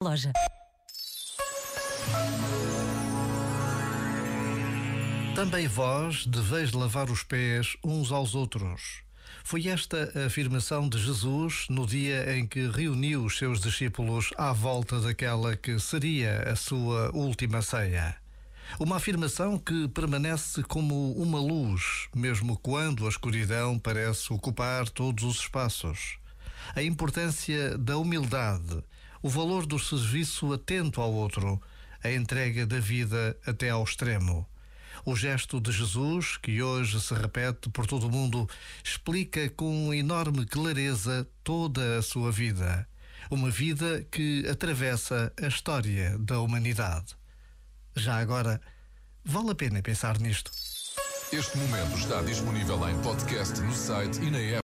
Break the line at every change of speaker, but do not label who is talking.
loja.
Também vós deveis lavar os pés uns aos outros. Foi esta a afirmação de Jesus no dia em que reuniu os seus discípulos à volta daquela que seria a sua última ceia. Uma afirmação que permanece como uma luz, mesmo quando a escuridão parece ocupar todos os espaços. A importância da humildade o valor do serviço atento ao outro, a entrega da vida até ao extremo. O gesto de Jesus, que hoje se repete por todo o mundo, explica com enorme clareza toda a sua vida. Uma vida que atravessa a história da humanidade. Já agora, vale a pena pensar nisto.
Este momento está disponível em podcast no site e na app.